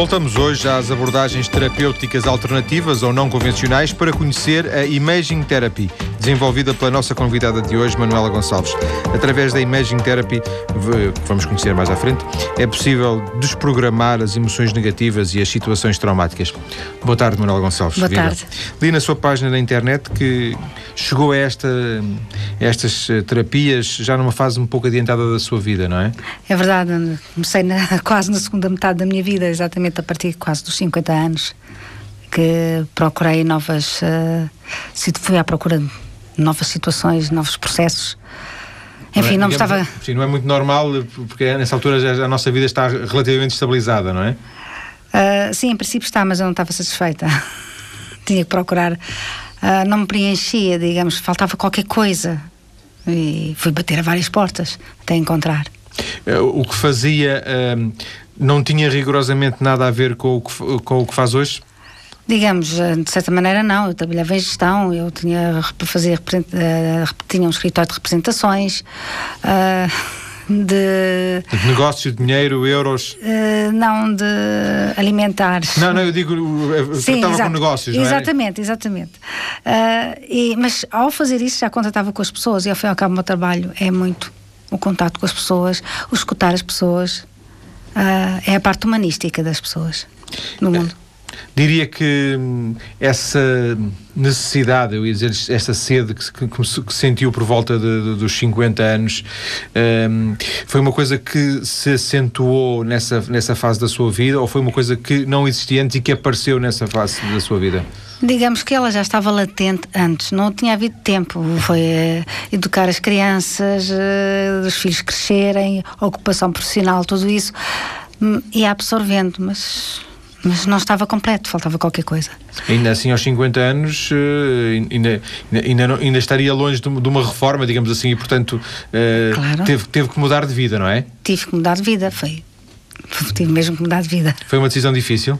Voltamos hoje às abordagens terapêuticas alternativas ou não convencionais para conhecer a Imaging Therapy, desenvolvida pela nossa convidada de hoje, Manuela Gonçalves. Através da Imaging Therapy, que vamos conhecer mais à frente, é possível desprogramar as emoções negativas e as situações traumáticas. Boa tarde, Manuela Gonçalves. Boa Viva. tarde. Li na sua página na internet que chegou a, esta, a estas eh, terapias já numa fase um pouco adiantada da sua vida, não é? É verdade. Comecei na, quase na segunda metade da minha vida, exatamente a partir quase dos 50 anos que procurei novas uh, fui à procura novas situações, novos processos enfim, não, é, não estava. Sim, não é muito normal, porque nessa altura já, a nossa vida está relativamente estabilizada, não é? Uh, sim, em princípio está, mas eu não estava satisfeita. Tinha que procurar. Uh, não me preenchia, digamos, faltava qualquer coisa. E fui bater a várias portas até encontrar. Uh, o que fazia não tinha rigorosamente nada a ver com o que, com o que faz hoje? Digamos, eh, de certa maneira não, eu trabalhava em gestão, eu tinha fazer, uh, tinha um escritório de representações, uh, de... de negócios, dinheiro, euros? Não, de alimentares. Não, não, eu digo, Sim, tratava com negócios, não é? Exatamente, exatamente. E, mas ao fazer isso já contatava com as pessoas e ao fim e ao cabo o meu trabalho é muito o contato com as pessoas, o escutar as pessoas, é a parte humanística das pessoas no mundo. Diria que hum, essa necessidade, eu ia dizer, esta sede que, que, que sentiu por volta de, de, dos 50 anos, um, foi uma coisa que se acentuou nessa, nessa fase da sua vida ou foi uma coisa que não existia antes e que apareceu nessa fase da sua vida? Digamos que ela já estava latente antes, não tinha havido tempo. Foi uh, educar as crianças, uh, os filhos crescerem, ocupação profissional, tudo isso, um, ia absorvendo, mas mas não estava completo, faltava qualquer coisa. Ainda assim, aos 50 anos, uh, ainda, ainda, ainda, estaria longe de, uma reforma, digamos assim, e portanto uh, claro. teve, teve que mudar de vida, não é? Tive que mudar de vida, foi. Tive mesmo que mudar de vida. Foi uma decisão difícil?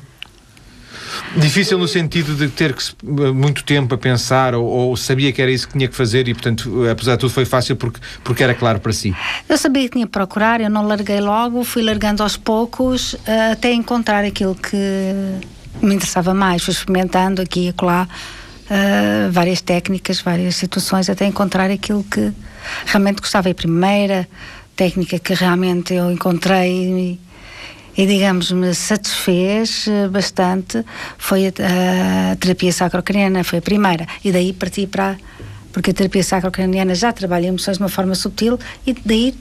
Difícil no sentido de ter que, muito tempo a pensar ou, ou, sabia que era isso que tinha que fazer e, portanto, apesar de tudo, foi fácil porque, porque era claro para si? Eu sabia que tinha que procurar, eu não larguei logo, fui largando aos poucos uh, até encontrar aquilo que me interessava mais. Fui experimentando aqui e acolá uh, várias técnicas, várias situações até encontrar aquilo que realmente gostava. E a primeira técnica que realmente eu encontrei e, digamos, me satisfez eh, bastante foi a, a terapia sacrocraniana, foi a primeira. E daí parti para. Porque a terapia sacrocraniana já trabalha emoções de uma forma subtil e daí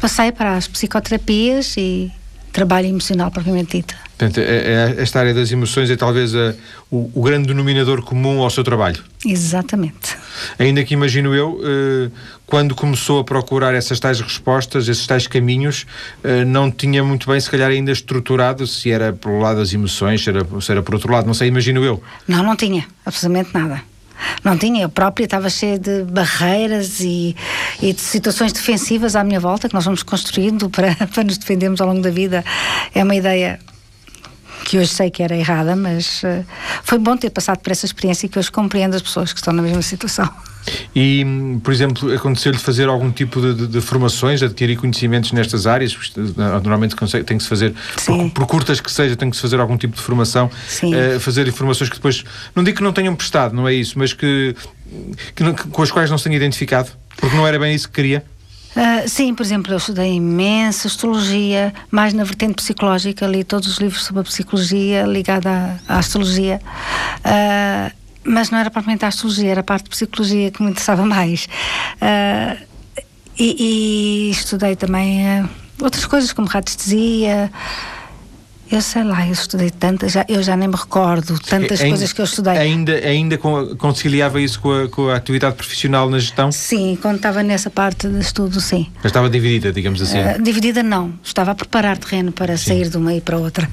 passei para as psicoterapias e trabalho emocional propriamente dito. Portanto, é, é, esta área das emoções é talvez a, o, o, grande denominador comum ao seu trabalho. Exatamente. Ainda que imagino eu, eh, quando começou a procurar essas tais respostas, esses tais caminhos, eh, não tinha muito bem, se calhar, ainda estruturado se era pelo lado das emoções, se era, se era por outro lado, não sei, imagino eu. Não, não tinha, absolutamente nada. Não tinha, eu própria estava cheia de barreiras e, e, de situações defensivas à minha volta que nós vamos construindo para, para nos defendermos ao longo da vida. É uma ideia que hoje sei que era errada, mas uh, foi bom ter passado por essa experiência e que hoje compreendo as pessoas que estão na mesma situação. E, por exemplo, aconteceu-lhe fazer algum tipo de, de, de, formações, adquirir conhecimentos nestas áreas? Normalmente tem que se fazer, por, por, curtas que seja, tem que se fazer algum tipo de formação, uh, fazer informações que depois, não digo que não tenham prestado, não é isso, mas que, que, que com as quais não se tenha identificado, porque não era bem isso que queria? Uh, sim, por exemplo, eu estudei imensa astrologia, mais na vertente psicológica, li todos os livros sobre a psicologia ligada à, à astrologia. Uh, mas não era propriamente a astrologia, era a parte de psicologia que me interessava mais. Uh, e, e, estudei também outras coisas como radiestesia, eu sei lá, eu estudei tantas, eu já nem me recordo tantas ainda, coisas que eu estudei. Ainda, ainda conciliava isso com a, com a, atividade profissional na gestão? Sim, quando estava nessa parte de estudo, sim. Mas estava dividida, digamos assim? Uh, dividida não, estava a preparar terreno para sim. sair de uma e para outra.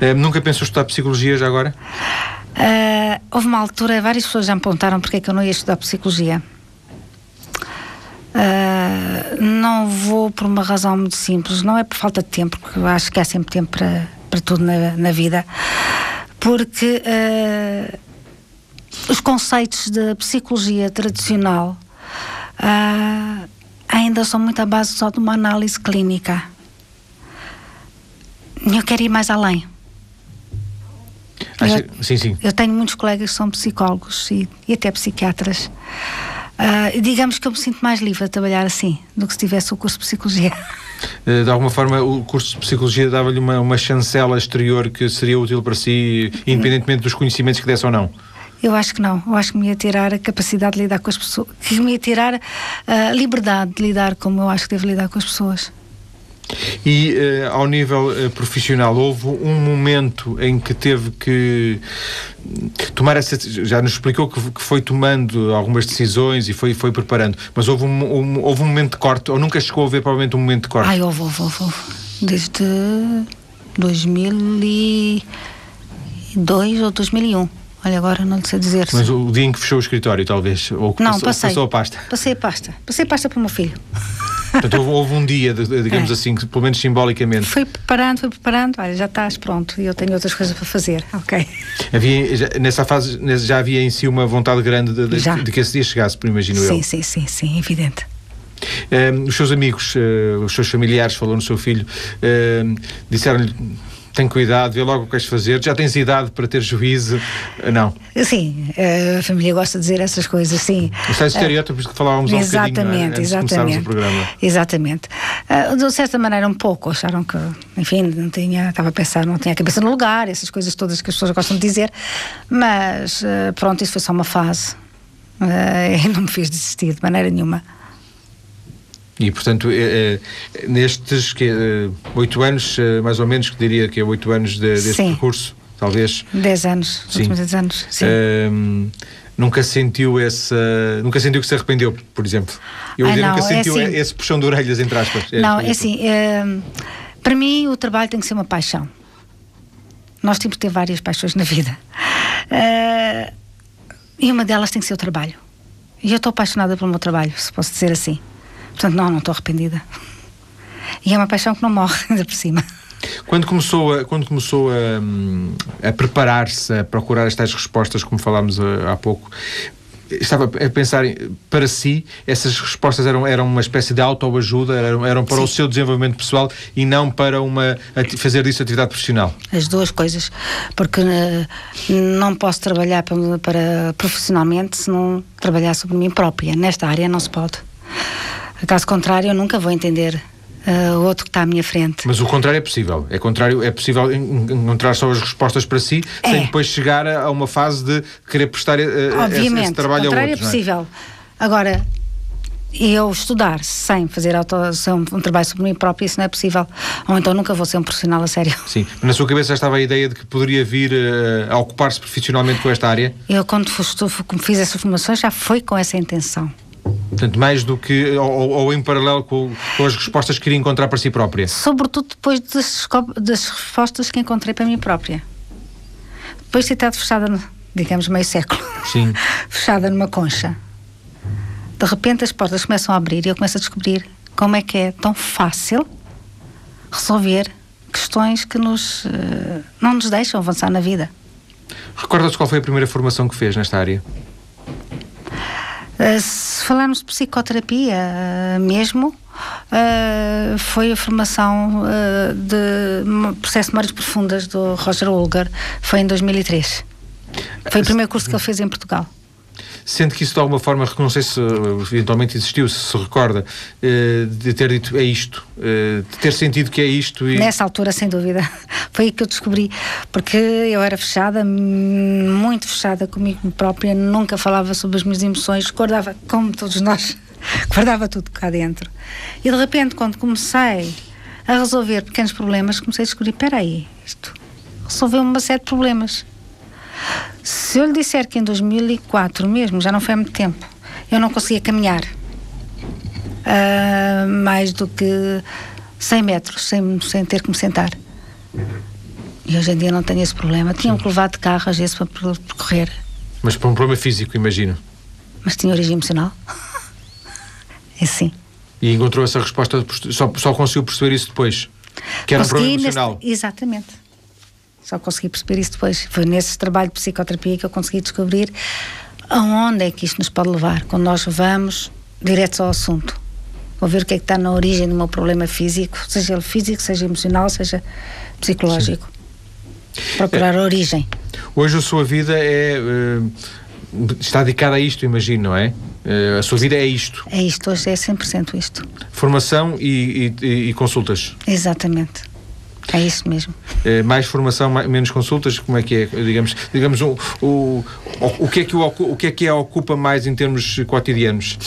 Uh, nunca pensou estudar psicologia já agora? Uh, houve uma altura, várias pessoas já me perguntaram porque é que eu não ia estudar psicologia. Uh, não vou por uma razão muito simples, não é por falta de tempo, porque eu acho que há sempre tempo para, para tudo na, na vida, porque uh, os conceitos da psicologia tradicional uh, ainda são muito à base só de uma análise clínica. Eu quero ir mais além. Acha... sim, sim. Eu tenho muitos colegas que são psicólogos e, e até psiquiatras. Uh, digamos que eu me sinto mais livre a trabalhar assim do que se tivesse o curso de Psicologia. Eh, de alguma forma, o curso de Psicologia dava-lhe uma, uma chancela exterior que seria útil para si, independentemente dos conhecimentos que desse ou não? Eu acho que não. Eu acho que me ia tirar a capacidade de lidar com as pessoas, que me ia tirar a liberdade de lidar como eu acho que devo lidar com as pessoas. E uh, ao nível uh, profissional, houve um momento em que teve que tomar essa. Já nos explicou que, que foi tomando algumas decisões e foi, foi preparando, mas houve um, um, houve um momento de corte, ou nunca chegou a ver provavelmente um momento de corte? Ai, houve, houve, houve. Desde 2002 ou 2001. Olha, agora não lhe sei dizer. Mas o dia em que fechou o escritório, talvez? Ou que não, passou, passei. passou a pasta? Passei a pasta. Passei a pasta para o meu filho. Portanto, houve, houve, um dia, digamos é. assim, pelo menos simbolicamente. Foi preparando, foi preparando, olha, já estás pronto e eu tenho outras coisas para fazer, ok. Havia, já, nessa fase já havia em si uma vontade grande de, de, de que esse dia chegasse, imagino sim, eu. Sim, sim, sim, evidente. Um, os seus amigos, uh, os seus familiares, falou no seu filho, uh, disseram-lhe tem cuidado, vê logo o que queres fazer, já tens idade para ter juízo, não? Sim, a família gosta de dizer essas coisas, sim. Os tais estereótipos que falávamos há um exatamente, de o programa. Exatamente. Uh, de certa maneira um pouco, acharam que, enfim, não tinha, estava a pensar, não tinha a cabeça no lugar, essas coisas todas que as pessoas gostam de dizer, mas uh, pronto, isso foi só uma fase. Uh, e não me fez desistir de maneira nenhuma. E, portanto, é, é, nestes que, é, oito anos, mais ou menos, que diria que é oito anos de, deste sim. percurso, talvez. Dez anos, sim. dez anos, sim. Um, nunca sentiu essa. Nunca sentiu que se arrependeu, por exemplo. Eu ah, não, nunca é sentiu assim, esse puxão de orelhas, entre aspas. não, é assim. para mim, o trabalho tem que ser uma paixão. Nós temos que ter várias paixões na vida. Uh, e uma delas tem que ser o trabalho. E eu estou apaixonada pelo meu trabalho, se posso dizer assim. Portanto, não, não estou arrependida. E é uma paixão que não morre, ainda por cima. Quando começou a, quando começou a, a preparar-se, a procurar estas respostas, como falámos há, há pouco, estava a pensar para si, essas respostas eram, eram uma espécie de autoajuda, eram, eram para Sim. o seu desenvolvimento pessoal e não para uma, fazer disso atividade profissional? As duas coisas, porque uh, não posso trabalhar para, para profissionalmente se não trabalhar sobre mim própria. Nesta área não se pode. Caso contrário, eu nunca vou entender uh, o outro que está à minha frente. Mas o contrário é possível. É contrário, é possível encontrar só as respostas para si, é. sem depois chegar a, uma fase de querer prestar uh, Obviamente, esse, esse trabalho o contrário a outros. é possível. É? Agora, eu estudar sem fazer auto, um, um, trabalho sobre mim próprio, isso não é possível. Ou então nunca vou ser um profissional a sério. Sim, mas na sua cabeça já estava a ideia de que poderia vir uh, a ocupar-se profissionalmente com esta área? Eu, quando fiz essa formação, já foi com essa intenção. Portanto, mais do que. ou, ou em paralelo com, com, as respostas que queria encontrar para si própria? Sobretudo depois das, das respostas que encontrei para mim própria. Depois de ter estado fechada, digamos, meio século. Sim. fechada numa concha. De repente as portas começam a abrir e eu começo a descobrir como é que é tão fácil resolver questões que nos, uh, não nos deixam avançar na vida. Recorda-se qual foi a primeira formação que fez nesta área? Uh, se falarmos de psicoterapia uh, mesmo, uh, foi a formação de processo de memórias profundas do Roger Ulgar, foi em 2003. Foi o primeiro curso que ele fez em Portugal. Sente que isso de alguma forma, não sei se eventualmente existiu, se se recorda, eh, de ter dito é isto, eh, de ter sentido que é isto. E... Nessa altura, sem dúvida. Foi aí que eu descobri, porque eu era fechada, muito fechada comigo própria, nunca falava sobre as minhas emoções, guardava, como todos nós, guardava tudo cá dentro. E de repente, quando comecei a resolver pequenos problemas, comecei a descobrir: espera aí, isto resolveu uma série de problemas se eu lhe disser que em 2004 mesmo, já não foi há muito tempo, eu não conseguia caminhar uh, mais do que 100 metros sem, sem ter que me sentar. E hoje em dia não tenho esse problema. Tinha que levar de carro às vezes para percorrer. Mas para um problema físico, imagino. Mas tinha origem emocional. é sim. E encontrou essa resposta, só, só conseguiu perceber isso depois? Que era Consegui um problema emocional? Neste, exatamente. Só consegui perceber isso depois. Foi nesse trabalho de psicoterapia que eu consegui descobrir aonde é que isto nos pode levar, quando nós vamos direto ao assunto. Vou ver o que é que está na origem do meu problema físico, seja ele físico, seja emocional, seja psicológico. Sim. Procurar é. a origem. Hoje a sua vida é. Uh, está dedicada a isto, imagino, não é? Uh, a sua vida é isto. É isto, hoje é 100% isto. Formação e, e, e consultas. Exatamente. É isso mesmo. É, mais formação, mais, menos consultas, como é que é? Digamos, digamos o, o, o, que é que o, o que é que a ocupa mais em termos cotidianos?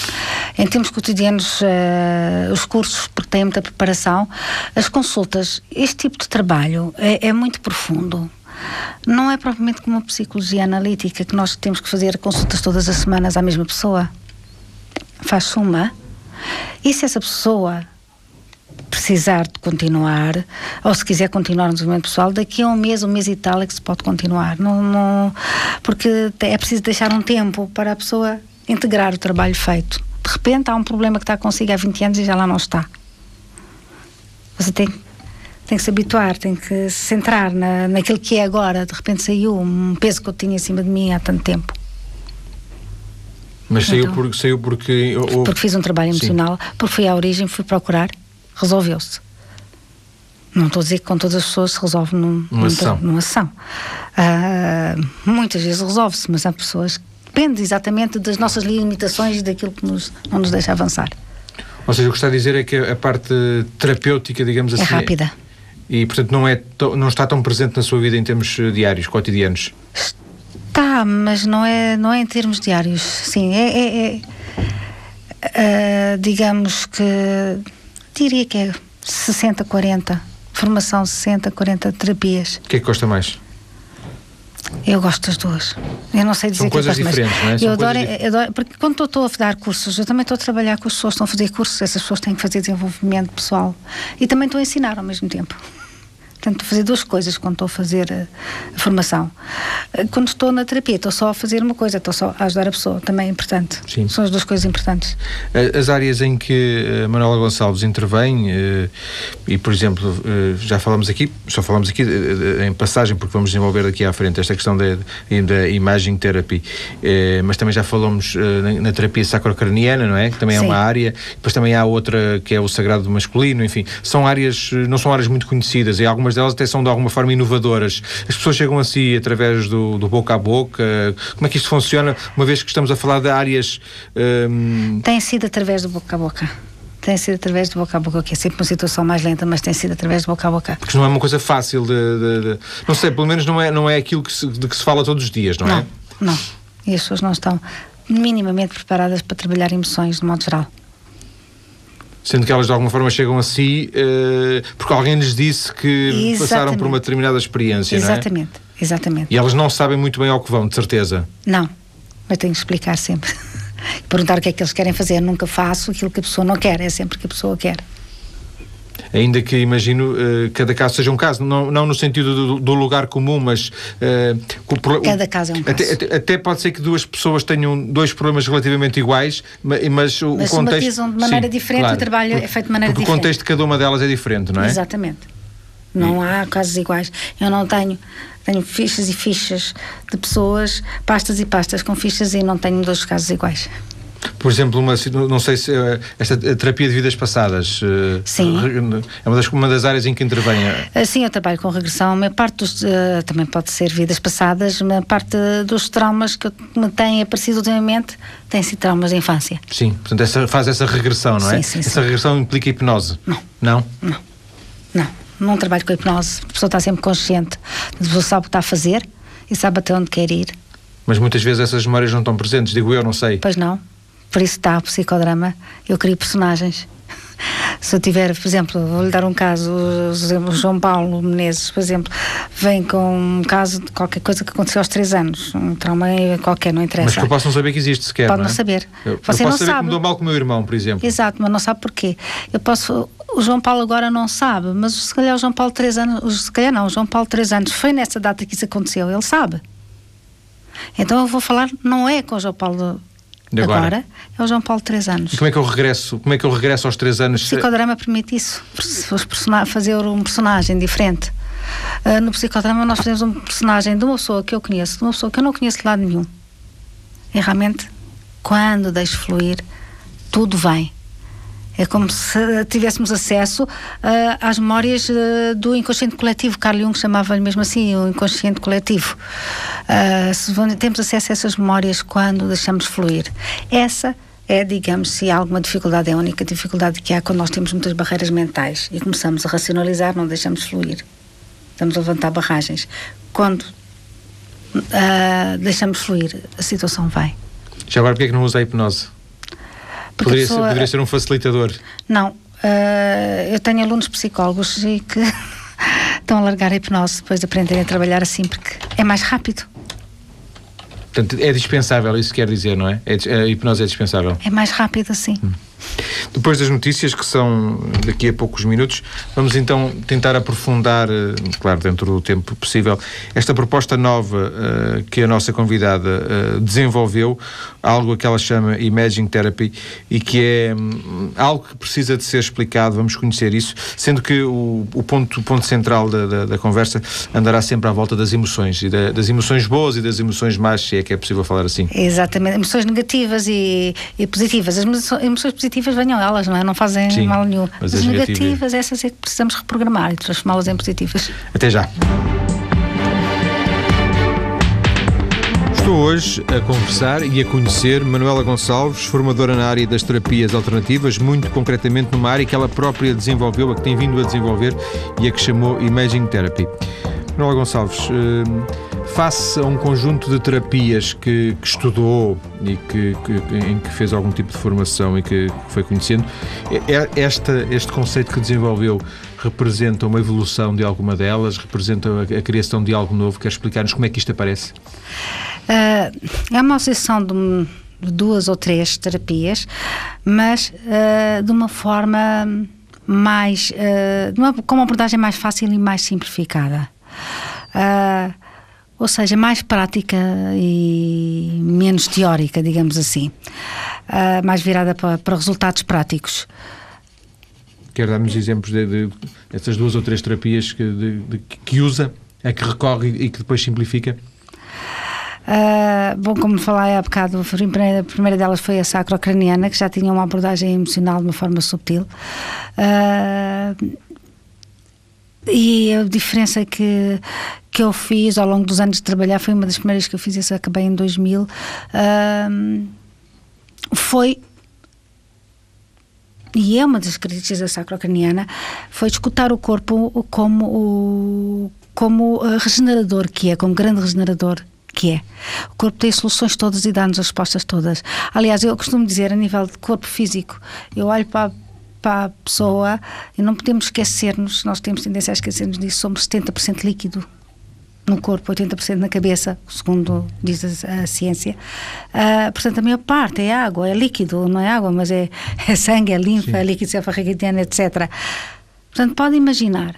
Em termos cotidianos, uh, os cursos, porque têm muita preparação, as consultas, este tipo de trabalho é, é muito profundo. Não é propriamente como a psicologia analítica, que nós temos que fazer consultas todas as semanas à mesma pessoa. Faz-se uma. E se essa pessoa precisar de continuar, ou se quiser continuar no desenvolvimento pessoal, daqui a um mês, um mês e tal é que se pode continuar. Não, não, porque é preciso deixar um tempo para a pessoa integrar o trabalho feito. De repente há um problema que está consigo há 20 anos e já lá não está. Você tem, tem que se habituar, tem que se centrar na, naquilo que é agora. De repente saiu um peso que eu tinha em cima de mim há tanto tempo. Mas saiu, então, por, saiu porque. Porque fiz um trabalho emocional, Sim. porque fui à origem, fui procurar resolveu-se. Não estou a dizer que com todas as pessoas se resolve num, numa ação. Numa ação. Uh, muitas vezes resolve-se, mas há pessoas que depende exatamente das nossas limitações e daquilo que nos, não nos deixa avançar. Ou seja, o que está a dizer é que a parte terapêutica, digamos é assim. É rápida. E, portanto, não, é, não está tão presente na sua vida em termos eh, diários, cotidianos? Está, mas não é, não é em termos diários. Sim, é. é, é uh, digamos que diria que é 60-40. Formação 60-40 terapias. O que é que gosta mais? Eu gosto das duas. Eu não sei dizer São que coisas diferentes, não é? Eu adoro, eu adoro, porque quando estou a dar cursos, eu também estou a trabalhar com as pessoas que estão a fazer cursos, essas pessoas têm que fazer desenvolvimento pessoal e também estou a ensinar ao mesmo tempo. Portanto, fazer duas coisas quando estou a fazer a, eh, a, formação. Eh, quando estou na terapia, estou só a fazer uma coisa, estou só a ajudar a pessoa, também é importante. Sim. São as duas coisas importantes. As áreas em que a eh, Manuela Gonçalves intervém, e por exemplo, já falamos aqui, só falamos aqui em passagem, porque vamos desenvolver daqui à frente esta questão da, da imagem therapy, mas também já falamos na terapia sacrocraniana, não é? Que também é Sim. uma área, depois também há outra que é o sagrado masculino, enfim, são áreas, não são áreas muito conhecidas, e algumas delas até são de alguma forma inovadoras. As pessoas chegam a si através do, do boca a boca. Como é que isto funciona, uma vez que estamos a falar de áreas. Hum... Tem sido através do boca a boca tem sido através de boca a boca, que é sempre uma situação mais lenta, mas tem sido através de boca a boca. Porque não é uma coisa fácil de. de, de não sei, pelo menos não é, não é aquilo que se, de que se fala todos os dias, não, não é? Não, e as pessoas não estão minimamente preparadas para trabalhar emoções de modo geral sendo que elas de alguma forma chegam a si uh, porque alguém lhes disse que Exatamente. passaram por uma determinada experiência, Exatamente. não é? Exatamente. E elas não sabem muito bem ao que vão, de certeza. Não, mas tenho que explicar sempre. Perguntar o que é que eles querem fazer. Nunca faço aquilo que a pessoa não quer, é sempre o que a pessoa quer ainda que imagino uh, cada caso seja um caso, não, não no sentido do, do lugar comum, mas uh, cada caso é um caso. Até, até, pode ser que duas pessoas tenham dois problemas relativamente iguais, mas, mas o mas contexto de maneira sim, diferente, claro, o trabalho porque, é feito de maneira porque diferente. o contexto de cada uma delas é diferente, não é? Exatamente. Não há casos iguais. Eu não tenho tenho fichas e fichas de pessoas, pastas e pastas com fichas e não tenho dois casos iguais. Por exemplo, uma, não sei se eh, esta terapia de vidas passadas eh, Sim. é uma das, uma das áreas em que intervém. Eh, sim, eu trabalho com regressão. A parte dos, também pode ser vidas passadas, a parte dos traumas que me têm aparecido ultimamente têm sido traumas da infância. Sim, portanto essa, faz essa regressão, não é? Sim, sim, essa sim. regressão implica hipnose? Não. Não? Não. Não. Não trabalho com hipnose. A pessoa está sempre consciente. A pessoa sabe o que está a fazer e sabe até onde quer ir. Mas muitas vezes essas memórias não estão presentes, digo eu, não sei. Pois não. Por isso está o psicodrama. Eu crio personagens. Se eu tiver, por exemplo, vou-lhe dar um caso, o João Paulo Menezes, por exemplo, vem com um caso de qualquer coisa que aconteceu aos três anos, um trauma qualquer, não interessa. Mas que eu posso não saber que existe sequer. Pode não, é? saber. Eu, Você eu não posso saber sabe. que me dou mal com o meu irmão, por exemplo. Exato, mas não sabe porquê. Eu posso. O João Paulo agora não sabe, mas se calhar o João Paulo três anos, se calhar não, o João Paulo três anos foi nessa data que isso aconteceu, ele sabe. Então eu vou falar, não é com o João Paulo de agora. agora. é o João Paulo três anos. E como é que eu regresso? Como é que eu regresso aos três anos? O psicodrama permite isso. Fazer um personagem diferente. Uh, no psicodrama nós fazemos um personagem de uma pessoa que eu conheço, de uma pessoa que eu não conheço de lado nenhum. E realmente, quando deixo fluir, tudo vem. É como se tivéssemos acesso uh, às memórias uh, do inconsciente coletivo. Carl Jung chamava-lhe mesmo assim, o inconsciente coletivo. Uh, temos acesso a essas memórias quando deixamos fluir. Essa é, digamos, se há alguma dificuldade, é a única dificuldade que há quando nós temos muitas barreiras mentais e começamos a racionalizar, não deixamos fluir. Estamos a levantar barragens. Quando deixamos fluir, a situação vai. Já agora, porquê é que não usa a hipnose? Poderia, pessoa, ser, poderia ser um facilitador? Não. Uh, eu tenho alunos psicólogos e que estão a largar a hipnose depois de aprenderem a trabalhar assim, porque é mais rápido. Portanto, é dispensável, isso quer dizer, não é? é a hipnose é dispensável. É mais rápido assim. Hum. Depois das notícias, que são daqui a poucos minutos, vamos então tentar aprofundar, eh, claro, dentro do tempo possível, esta proposta nova uh, que a nossa convidada uh, desenvolveu, algo que ela chama Imaging Therapy e que é um, algo que precisa de ser explicado, vamos conhecer isso, sendo que o, o ponto, ponto central da, da, da, conversa andará sempre à volta das emoções, e da, das emoções boas e das emoções más, se é que é possível falar assim. Exatamente, emoções negativas e, e positivas. As emoções positivas venham elas, não é? Não fazem Sim, mal nenhum. Mas as, as negativas, essas é que precisamos reprogramar e transformá-las em positivas. Até já. Estou hoje a conversar e a conhecer Manuela Gonçalves, formadora na área das terapias alternativas, muito concretamente numa área que ela própria desenvolveu, a que tem vindo a desenvolver e a que chamou Imaging Therapy. Manuela Gonçalves, eh, face a um conjunto de terapias que, que estudou e que, que, em que fez algum tipo de formação e que foi conhecendo, é, é esta, este conceito que desenvolveu representa uma evolução de alguma delas, representa a, a criação de algo novo? Quer explicar-nos como é que isto aparece? Uh, é uma associação de, duas ou três terapias, mas uh, de uma forma mais. Uh, uma, com uma abordagem mais fácil e mais simplificada. Ou seja, mais prática e menos teórica, digamos assim. mais virada para, para resultados práticos. Quer dar-nos exemplos de, de, dessas duas ou três terapias que, de, que usa, a que recorre e que depois simplifica? Uh, bom, como falei há bocado, a primeira delas foi a sacrocraniana, que já tinha uma abordagem emocional de uma forma subtil. Uh, e a diferença que, que eu fiz ao longo dos anos de trabalhar foi uma das primeiras que eu fiz, isso acabei em 2000. Uh, ah, foi e é uma das características da sacrocraniana, foi escutar o corpo como o como regenerador que é, como grande regenerador que é. O corpo tem soluções todas e dá-nos as respostas todas. Aliás, eu costumo dizer, a nível de corpo físico, eu olho para, para a pessoa e não podemos esquecer-nos, nós temos tendência a esquecermos disso, somos 70% líquido no corpo, 80% na cabeça, segundo diz a, a ciência. Uh, portanto, a maior parte é água, é líquido, não é água, mas é, é sangue, é linfa, Sim. é líquido cefalorraquidiano, etc. Portanto, pode imaginar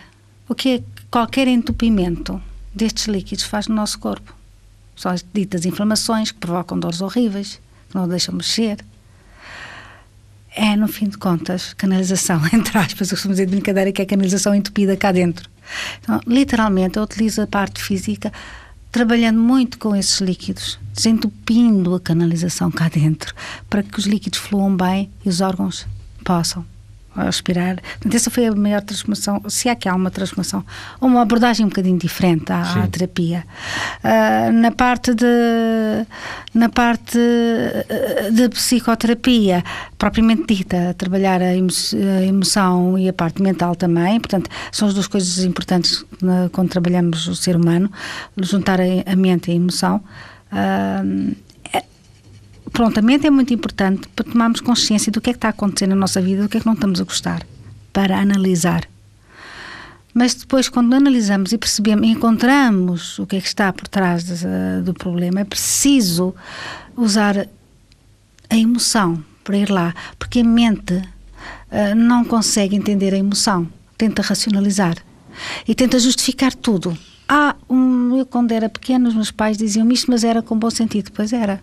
o que é qualquer entupimento destes líquidos faz no nosso corpo. São as ditas inflamações que provocam dores horríveis, que não deixam mexer. É, no fim de contas, canalização, entre aspas, eu costumo dizer de brincadeira que é canalização entupida cá dentro. Então, literalmente, eu utilizo a parte física trabalhando muito com esses líquidos, desentupindo a canalização cá dentro, para que os líquidos fluam bem e os órgãos possam a respirar. Portanto, essa foi a maior transformação, se é que há uma transformação, uma abordagem um bocadinho diferente à, à terapia. Uh, na parte de na parte ah, de psicoterapia, propriamente dita, trabalhar a, emo a emoção e a parte mental também, portanto, são as duas coisas importantes na, quando trabalhamos o ser humano, juntar a, a mente e a emoção. Uh, prontamente é muito importante para tomarmos consciência do que é que está acontecendo na nossa vida, do que é que não estamos a gostar, para analisar. Mas depois, quando analisamos e percebemos, encontramos o que é que está por trás de, do problema, é preciso usar a emoção para ir lá, porque a mente uh, não consegue entender a emoção, tenta racionalizar e tenta justificar tudo. Ah, um, eu quando era pequeno, os meus pais diziam isto, mas era com bom sentido. Pois era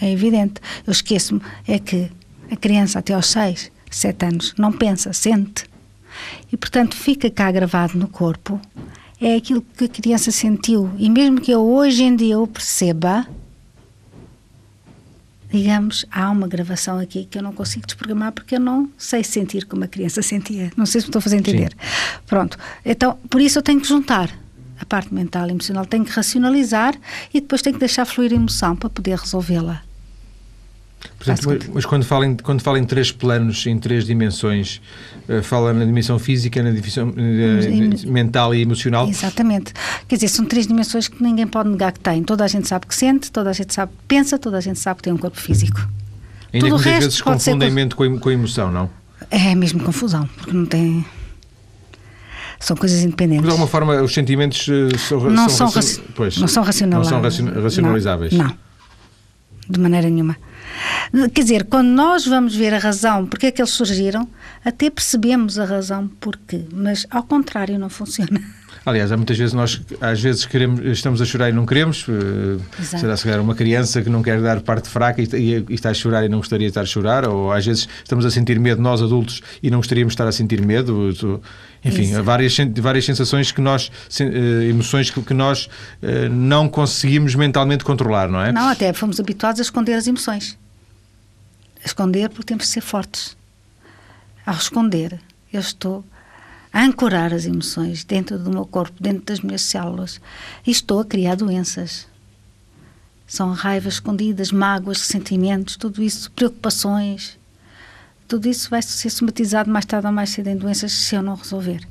é evidente. Eu esqueço-me, é que a criança até aos 6, 7 anos não pensa, sente. E portanto fica cá gravado no corpo, é aquilo que a criança sentiu. E mesmo que eu hoje em dia o perceba, digamos, há uma gravação aqui que eu não consigo desprogramar porque eu não sei sentir como a criança sentia. Não sei se me estou a fazer entender. Sim. Pronto. Então, por isso eu tenho que juntar a parte mental e emocional, tenho que racionalizar e depois tenho que deixar fluir a emoção para poder resolvê-la. Portanto, mas quando fala, em, quando fala em três planos, em três dimensões, uh, fala na dimensão física, na dimensão uh, mental e emocional? Exatamente. Quer dizer, são três dimensões que ninguém pode negar que tem. Toda a gente sabe que sente, toda a gente sabe que pensa, toda a gente sabe que tem um corpo físico. Ainda Tudo que muitas vezes confundem mente com, a emoção, não? É mesmo confusão, porque não tem são coisas independentes. Mas de alguma forma os sentimentos uh, são, não são, são, raci... pois, não são. Não são racionalizáveis. Não, não, de maneira nenhuma. Quer dizer, quando nós vamos ver a razão porque é que eles surgiram, até percebemos a razão porquê, mas ao contrário não funciona. Aliás, há muitas vezes nós, às vezes, queremos, estamos a chorar e não queremos. Eh, Exato. Será se calhar uma criança que não quer dar parte fraca e, e, e, está a chorar e não gostaria de estar a chorar, ou às vezes estamos a sentir medo, nós adultos, e não gostaríamos de estar a sentir medo. Enfim, várias, várias sensações que nós, eh, emoções que, nós eh, não conseguimos mentalmente controlar, não é? Não, até fomos habituados a esconder as emoções esconder porque temos de ser fortes. Ao esconder, eu estou a ancorar as emoções dentro do meu corpo, dentro das minhas células, e estou a criar doenças. São raivas escondidas, mágoas, sentimentos, tudo isso, preocupações. Tudo isso vai ser somatizado mais tarde ou mais cedo em doenças se eu não resolver.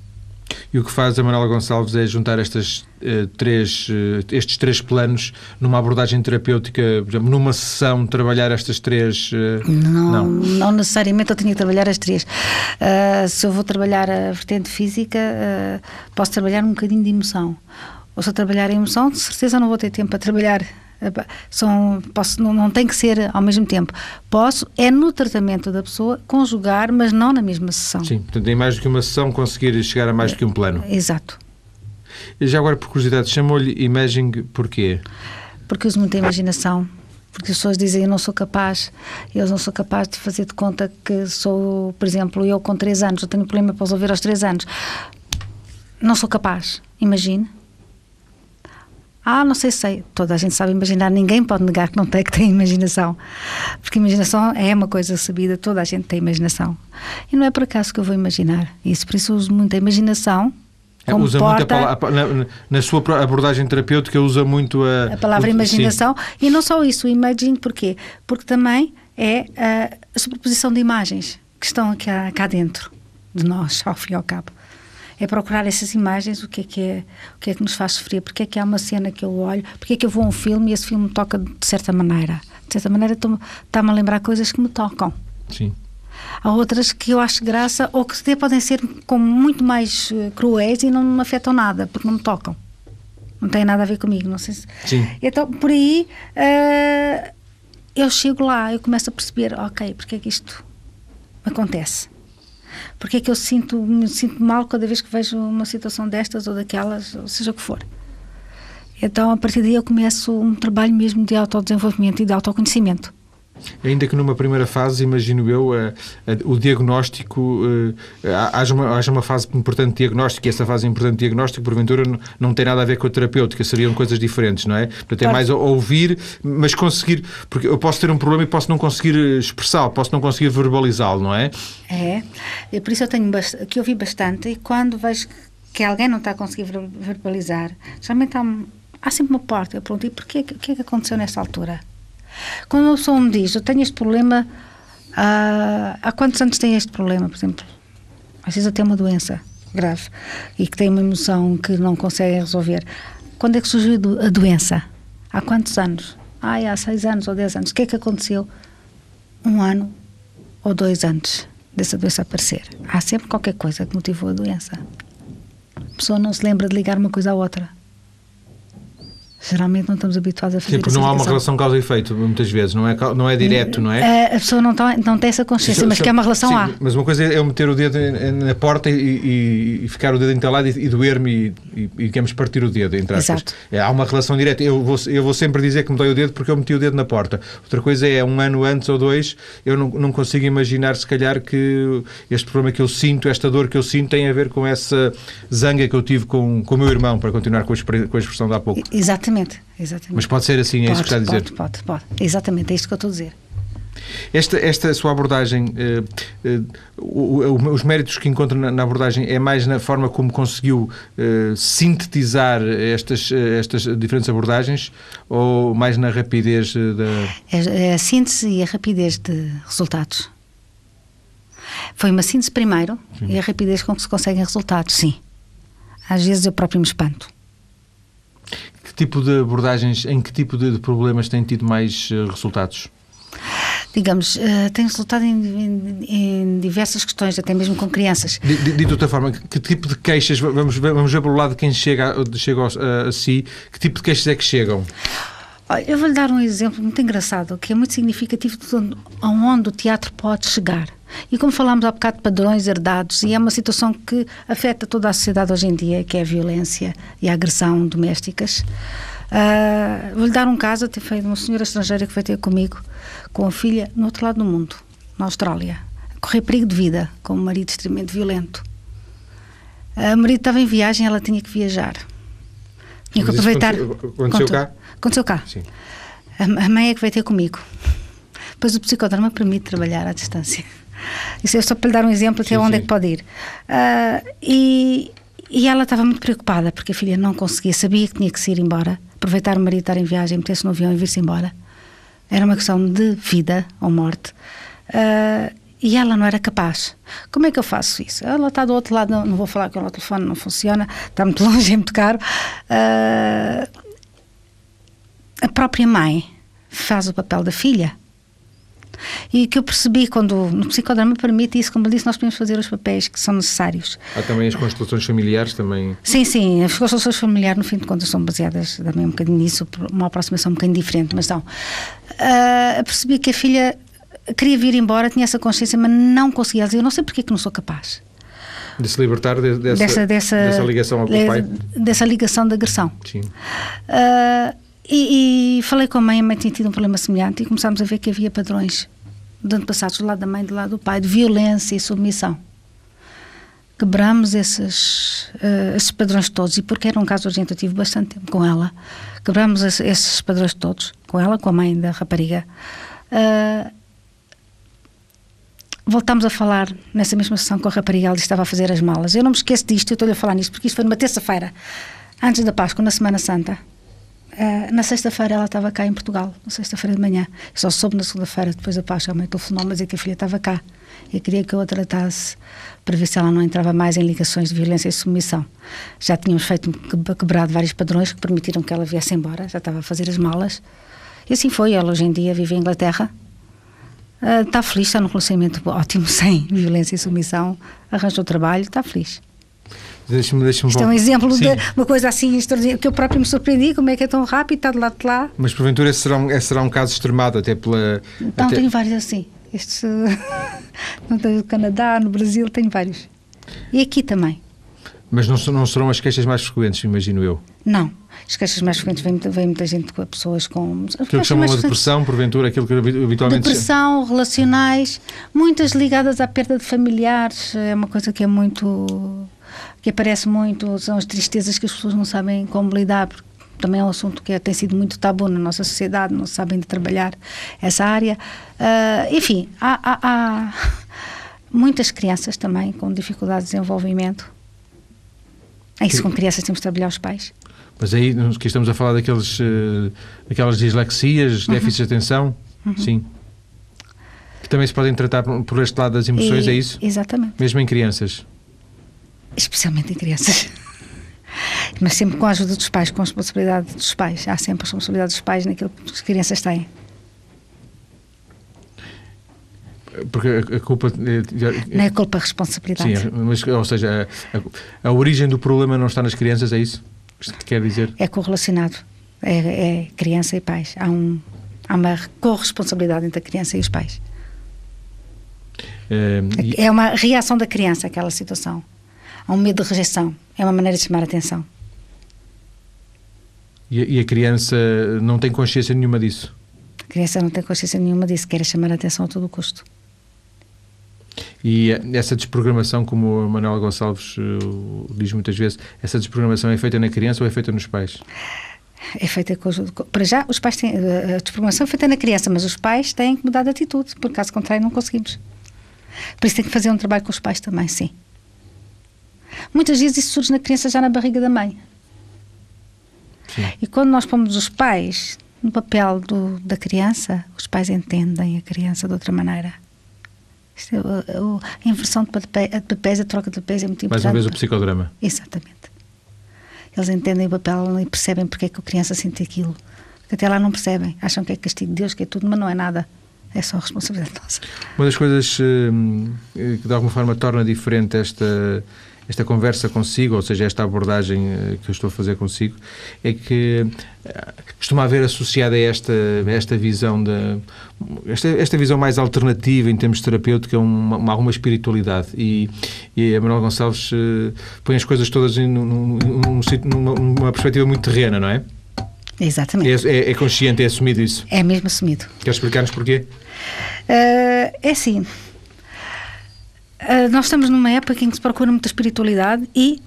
E o que faz a Manuela Gonçalves é juntar estas, uh, três, uh, estes três planos numa abordagem terapêutica, por exemplo, numa sessão, trabalhar estas três. Uh, não, não, não. necessariamente eu tinha que trabalhar as três. se eu vou trabalhar a vertente física, posso trabalhar um bocadinho de emoção. Ou se eu trabalhar a emoção, de certeza não vou ter tempo para trabalhar são, posso, não, não tem que ser ao mesmo tempo. Posso, é no tratamento da pessoa, conjugar, mas não na mesma sessão. Sim, portanto, em mais do que uma sessão, conseguir chegar a mais do que um plano. Exato. E já agora, por curiosidade, chamou-lhe imaging porquê? Porque uso muita imaginação. Porque as pessoas dizem eu não sou capaz, eu não sou capaz de fazer de conta que sou, por exemplo, eu com 3 anos, eu tenho um problema para resolver aos 3 anos. Não sou capaz, imagine ah, não sei, sei. Toda a gente sabe imaginar, ninguém pode negar que não tem, que tem imaginação. Porque imaginação é uma coisa sabida, toda a gente tem imaginação. E não é por acaso que eu vou imaginar isso, por isso uso muito a imaginação. É, usa porta, muito a palavra, na, na, sua abordagem terapêutica, usa muito a, a palavra o, imaginação. Sim. E não só isso, o imaging, porquê? Porque também é a, a superposição de imagens que estão aqui, cá dentro de nós, ao fim e ao cabo é procurar essas imagens, o que é que é, o que é que nos faz sofrer, porque é que há uma cena que eu olho, porque é que eu vou a um filme e esse filme me toca de certa maneira. De certa maneira está-me a lembrar coisas que me tocam. Sim. Há outras que eu acho graça ou que até podem ser como muito mais uh, cruéis e não me afetam nada, porque não me tocam. Não tem nada a ver comigo, não sei se... Sim. Então, por aí, uh, eu chego lá, eu começo a perceber, ok, porque é que isto acontece? Porque é que eu sinto, me sinto mal cada vez que vejo uma situação destas ou daquelas, ou seja o que for. Então, a partir daí, eu começo um trabalho mesmo de autodesenvolvimento e de autoconhecimento. Ainda que numa primeira fase, imagino eu, a, a, o diagnóstico, uh, haja, uma, haja uma fase importante de diagnóstico e essa fase importante de diagnóstico, porventura, não, não tem nada a ver com a terapêutica, seriam coisas diferentes, não é? Portanto, é claro. mais ouvir, mas conseguir, porque eu posso ter um problema e posso não conseguir expressá-lo, posso não conseguir verbalizá-lo, não é? É, por isso eu tenho que ouvir bastante e quando vejo que alguém não está a conseguir verbalizar, geralmente há, há sempre uma porta, eu pergunto, e porquê, o que é que aconteceu nessa altura? Quando uma pessoa me diz, eu tenho este problema, uh, há quantos anos tem este problema, por exemplo? Às vezes tenho uma doença grave e que tem uma emoção que não consegue resolver. Quando é que surgiu a doença? Há quantos anos? Ah, há seis anos ou dez anos. O que é que aconteceu? Um ano ou dois antes dessa doença aparecer. Há sempre qualquer coisa que motivou a doença. A pessoa não se lembra de ligar uma coisa à outra. Geralmente não estamos habituados a fazer Sim, porque não há uma relação causa e efeito, muitas vezes, não é, não é direto, não é? A pessoa não, tá, não tem essa consciência, mas que é uma relação sim, há. Mas uma coisa é eu meter o dedo na porta e, e, ficar o dedo entalado e, e doer-me e, e, e, digamos, partir o dedo, entre aspas. Exato. É, há uma relação direta. Eu vou, eu vou sempre dizer que me dói o dedo porque eu meti o dedo na porta. Outra coisa é, um ano antes ou dois, eu não, não consigo imaginar, se calhar, que este problema que eu sinto, esta dor que eu sinto, tem a ver com essa zanga que eu tive com, com o meu irmão, para continuar com a, com a expressão de há pouco. Exatamente. Exatamente. Mas pode ser assim, é pode, isso que está a dizer? Pode, pode, pode. Exatamente, é isto que eu estou a dizer. Esta, esta sua abordagem, eh, eh, os méritos que encontra na, abordagem é mais na forma como conseguiu eh, sintetizar estas, estas diferentes abordagens ou mais na rapidez da. É, é a síntese e a rapidez de resultados. Foi uma síntese primeiro sim. e a rapidez com que se conseguem resultados, sim. Às vezes eu próprio me espanto. Que tipo de abordagens, em que tipo de problemas tem tido mais resultados? digamos, uh, tem resultado em, em, em, diversas questões, até mesmo com crianças. Dito de, outra forma, que tipo de queixas, vamos, vamos ver pelo lado de quem chega, chega a, a si, que tipo de queixas é que chegam? Eu vou-lhe dar um exemplo muito engraçado, que é muito significativo de onde, o teatro pode chegar. E como falámos há bocado de padrões herdados, e é uma situação que afeta toda a sociedade hoje em dia, que é a violência e a agressão domésticas. Uh, Vou-lhe dar um caso, até foi de uma senhora estrangeira que veio ter comigo, com a filha no outro lado do mundo, na Austrália, a correr perigo de vida, com um marido extremamente violento. O marido estava em viagem, ela tinha que viajar. Tinha que aproveitar. Aconteceu cá? Aconteceu cá. Sim. A, mãe é que veio ter comigo. Pois o psicodrama permite trabalhar à distância. Isso é só para lhe dar um exemplo até sim, onde sim. é que pode ir. Uh, e, e ela estava muito preocupada porque a filha não conseguia, sabia que tinha que se ir embora, aproveitar o marido estar em viagem, meter-se no avião e vir-se embora. Era uma questão de vida ou morte. Uh, e ela não era capaz. Como é que eu faço isso? Ela está do outro lado, não, não vou falar que o telefone não funciona, está muito longe, é muito caro. Uh, a própria mãe faz o papel da filha. E que eu percebi quando no psicodrama permite isso, como eu disse, nós podemos fazer os papéis que são necessários. Há também as constelações familiares também? Sim, sim, as constelações familiares no fim de contas são baseadas também um bocadinho nisso, uma aproximação um bocadinho diferente, mas não. Uh, percebi que a filha queria vir embora, tinha essa consciência, mas não conseguia eu não sei porque é que não sou capaz. De se libertar de, dessa, dessa, dessa, dessa, ligação ao de, pai? Dessa ligação de agressão. Sim. Uh, e, e, falei com a mãe, a mãe tinha tido um problema semelhante e começámos a ver que havia padrões de antepassados do lado da mãe do lado do pai, de violência e submissão. Quebramos esses, uh, esses padrões todos, e porque era um caso urgente, eu tive bastante tempo com ela, quebramos esse, esses padrões todos, com ela, com a mãe da rapariga. Uh, voltámos a falar nessa mesma sessão com a rapariga, ela estava a fazer as malas. Eu não me esqueço disto, eu estou-lhe a falar nisto, porque isto foi numa terça-feira, antes da Páscoa, na Semana Santa. Uh, na sexta-feira ela estava cá em Portugal, na sexta-feira de manhã. Só soube na segunda-feira, depois da Páscoa, a mãe telefonou, mas é que a filha estava cá. Eu queria que eu a tratasse para ver se ela não entrava mais em ligações de violência e submissão. Já tínhamos feito, quebrado vários padrões que permitiram que ela viesse embora, já estava a fazer as malas. E assim foi. Ela hoje em dia vive em Inglaterra. Uh, está feliz, está num relacionamento ótimo, sem violência e submissão. Arranjou trabalho, está feliz. Deixa-me, deixa-me Isto é um exemplo Sim. de uma coisa assim extraordinária, que eu próprio me surpreendi, como é que é tão rápido, está de lado de lá. Mas porventura esse será um, esse será um caso extremado, até pela... Não, até... tenho vários assim. Este, não tenho no Canadá, no Brasil, tenho vários. E aqui também. Mas não, não serão as queixas mais frequentes, imagino eu? Não. As queixas mais frequentes vem, vem muita gente com pessoas com. Aquilo que chamam de depressão, porventura, aquilo que habitualmente. Depressão, relacionais, muitas ligadas à perda de familiares, é uma coisa que é muito que aparece muito são as tristezas que as pessoas não sabem como lidar, porque também é um assunto que tem sido muito tabu na nossa sociedade, não sabem de trabalhar essa área. Uh, enfim, há, há, há, muitas crianças também com dificuldade de desenvolvimento. É isso, com crianças temos de trabalhar os pais. Mas aí que estamos a falar daqueles, uh, daquelas dislexias, uhum. déficits de atenção, uhum. sim. Que também se podem tratar por este lado das emoções, e, é isso? Exatamente. Mesmo em crianças especialmente em crianças. Mas sempre com a ajuda dos pais, com a responsabilidade dos pais. Há sempre a responsabilidade dos pais naquilo que as crianças têm. Porque a, culpa. Não é culpa, a responsabilidade. Sim, mas, ou seja, a, a, origem do problema não está nas crianças, é isso? que quer dizer? É correlacionado. É, é criança e pais. Há, um, há uma corresponsabilidade entre a criança e os pais. É, e... é uma reação da criança àquela situação. Há um medo de rejeição. É uma maneira de chamar a atenção. E, e a criança não tem consciência nenhuma disso? A criança não tem consciência nenhuma disso, quer chamar a atenção a todo custo. E essa desprogramação, como a Manuela Gonçalves uh, diz muitas vezes, essa desprogramação é feita na criança ou é feita nos pais? É feita com, para já os pais têm a transformação é feita na criança, mas os pais têm que mudar de atitude, por caso contrário não conseguimos. Por isso tem que fazer um trabalho com os pais também, sim. Muitas vezes isso surge na criança já na barriga da mãe. Sim. E quando nós pomos os pais no papel do, da criança, os pais entendem a criança de outra maneira. É, a inversão de papéis, a troca de papéis é muito importante. Mais uma vez o psicodrama. Exatamente. Eles entendem o papel e percebem porque é que a criança sente aquilo. Porque até lá não percebem. Acham que é castigo de Deus, que é tudo, mas não é nada. É só responsabilidade nossa. Uma das coisas hum, que de alguma forma torna diferente esta esta conversa consigo, ou seja, esta abordagem eh, que eu estou a fazer consigo, é que eh, costuma haver associada a esta, a esta visão da esta, esta visão mais alternativa em termos terapêutica uma, uma, alguma espiritualidade e, e a Manuel Gonçalves uh, põe as coisas todas em, num, num, numa, numa perspectiva muito terrena, não é? Exatamente. É, é, é, consciente, é assumido isso? É mesmo assumido. Quer explicar-nos porquê? Uh, é assim, uh, nós estamos numa época em que se procura muita espiritualidade e,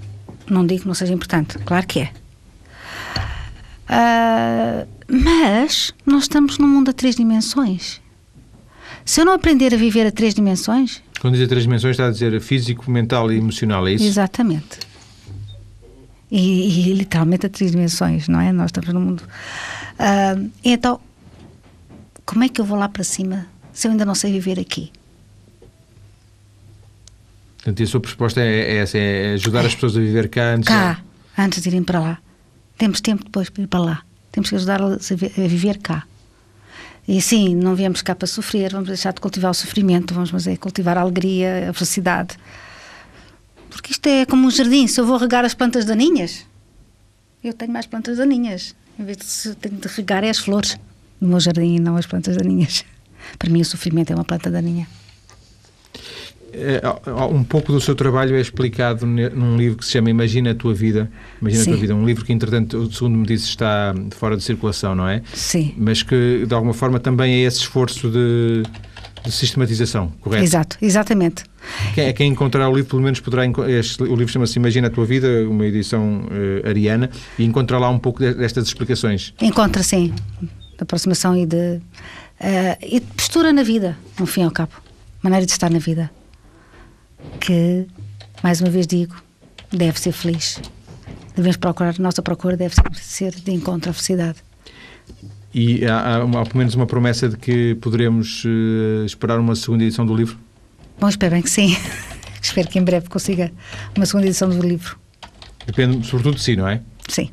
não digo que não seja importante, claro que é. Uh, mas nós estamos num mundo a três dimensões. Se eu não aprender a viver a três dimensões. Quando diz a três dimensões, está a dizer físico, mental e emocional, é isso? Exatamente. E, e literalmente a três dimensões, não é? Nós estamos no mundo. Uh, então, como é que eu vou lá para cima se eu ainda não sei viver aqui? Portanto, a sua proposta é, é essa, é ajudar as pessoas a viver cá antes, cá, de... antes de irem para lá. Temos tempo depois para ir para lá. Temos que ajudá-las a viver cá. E sim, não viemos cá para sofrer, vamos deixar de cultivar o sofrimento, vamos fazer cultivar a alegria, a felicidade. Porque isto é como um jardim, se eu vou regar as plantas daninhas, eu tenho mais plantas daninhas. Em vez de tenho de regar é as flores no meu jardim e não as plantas daninhas. Para mim o sofrimento é uma planta daninha. É, um pouco do seu trabalho é explicado num livro que se chama Imagina a Tua Vida. Imagina Sim. a Tua Vida. Um livro que, entretanto, segundo me disse, está fora de circulação, não é? Sim. Mas que, de alguma forma, também é esse esforço de, de sistematização, correto? Exato, exatamente. Quem, quem encontrar o livro, pelo menos poderá. Este, o livro chama-se Imagina a Tua Vida, uma edição uh, ariana, e encontra lá um pouco destas explicações. Encontra, sim. De aproximação e de. Uh, e de postura na vida, no fim e ao cabo. Maneira de estar na vida que, mais uma vez digo, deve ser feliz. Devemos procurar, a nossa procura deve ser de encontro à felicidade. E há, há, há pelo menos uma promessa de que poderemos uh, esperar uma segunda edição do livro? Bom, espero bem que sim. espero que em breve consiga uma segunda edição do livro. Depende, sobretudo, de si, não é? Sim,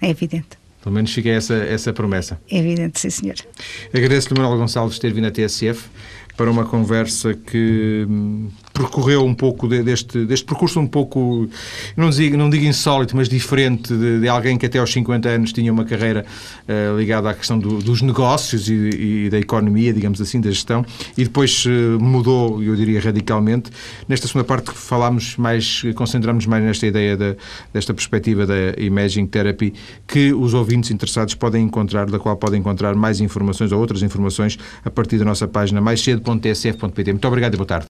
é evidente. Pelo menos fica essa, essa promessa. É evidente, sim, senhor. Agradeço-lhe, Manuel Gonçalves, ter vindo à TSF para uma conversa que hum, percorreu um pouco deste, deste percurso um pouco, não digo, não digo insólito, mas diferente de, de, alguém que até aos 50 anos tinha uma carreira uh, ligada à questão do, dos negócios e, e, da economia, digamos assim, da gestão, e depois uh, mudou, eu diria, radicalmente. Nesta segunda parte falámos mais, concentramos mais nesta ideia desta perspectiva da Imaging Therapy, que os ouvintes interessados podem encontrar, da qual podem encontrar mais informações ou outras informações a partir da nossa página mais cedo www.tsf.pt. Muito obrigado e boa tarde.